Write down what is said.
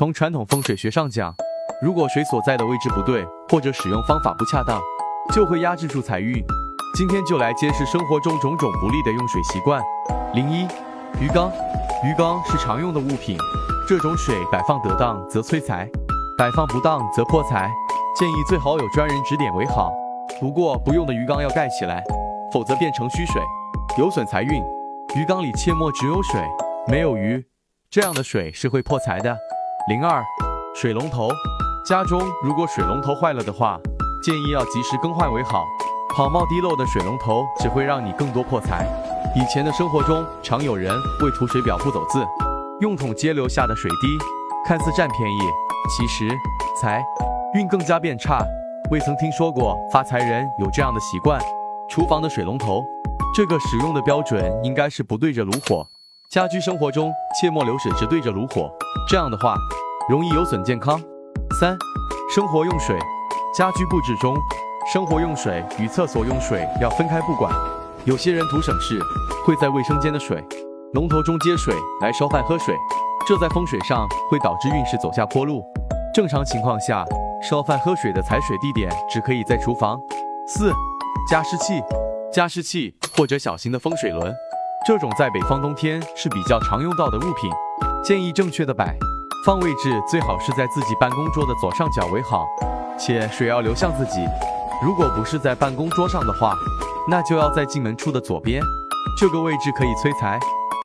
从传统风水学上讲，如果水所在的位置不对，或者使用方法不恰当，就会压制住财运。今天就来揭示生活中种种不利的用水习惯。零一，鱼缸。鱼缸是常用的物品，这种水摆放得当则催财，摆放不当则破财。建议最好有专人指点为好。不过不用的鱼缸要盖起来，否则变成虚水，有损财运。鱼缸里切莫只有水，没有鱼，这样的水是会破财的。零二，水龙头。家中如果水龙头坏了的话，建议要及时更换为好。跑冒滴漏的水龙头只会让你更多破财。以前的生活中，常有人为图水表不走字，用桶接流下的水滴，看似占便宜，其实财运更加变差。未曾听说过发财人有这样的习惯。厨房的水龙头，这个使用的标准应该是不对着炉火。家居生活中切莫流水直对着炉火，这样的话容易有损健康。三、生活用水，家居布置中。生活用水与厕所用水要分开不管。有些人图省事，会在卫生间的水龙头中接水来烧饭喝水，这在风水上会导致运势走下坡路。正常情况下，烧饭喝水的采水地点只可以在厨房。四、加湿器，加湿器或者小型的风水轮，这种在北方冬天是比较常用到的物品，建议正确的摆放位置最好是在自己办公桌的左上角为好，且水要流向自己。如果不是在办公桌上的话，那就要在进门处的左边，这个位置可以催财。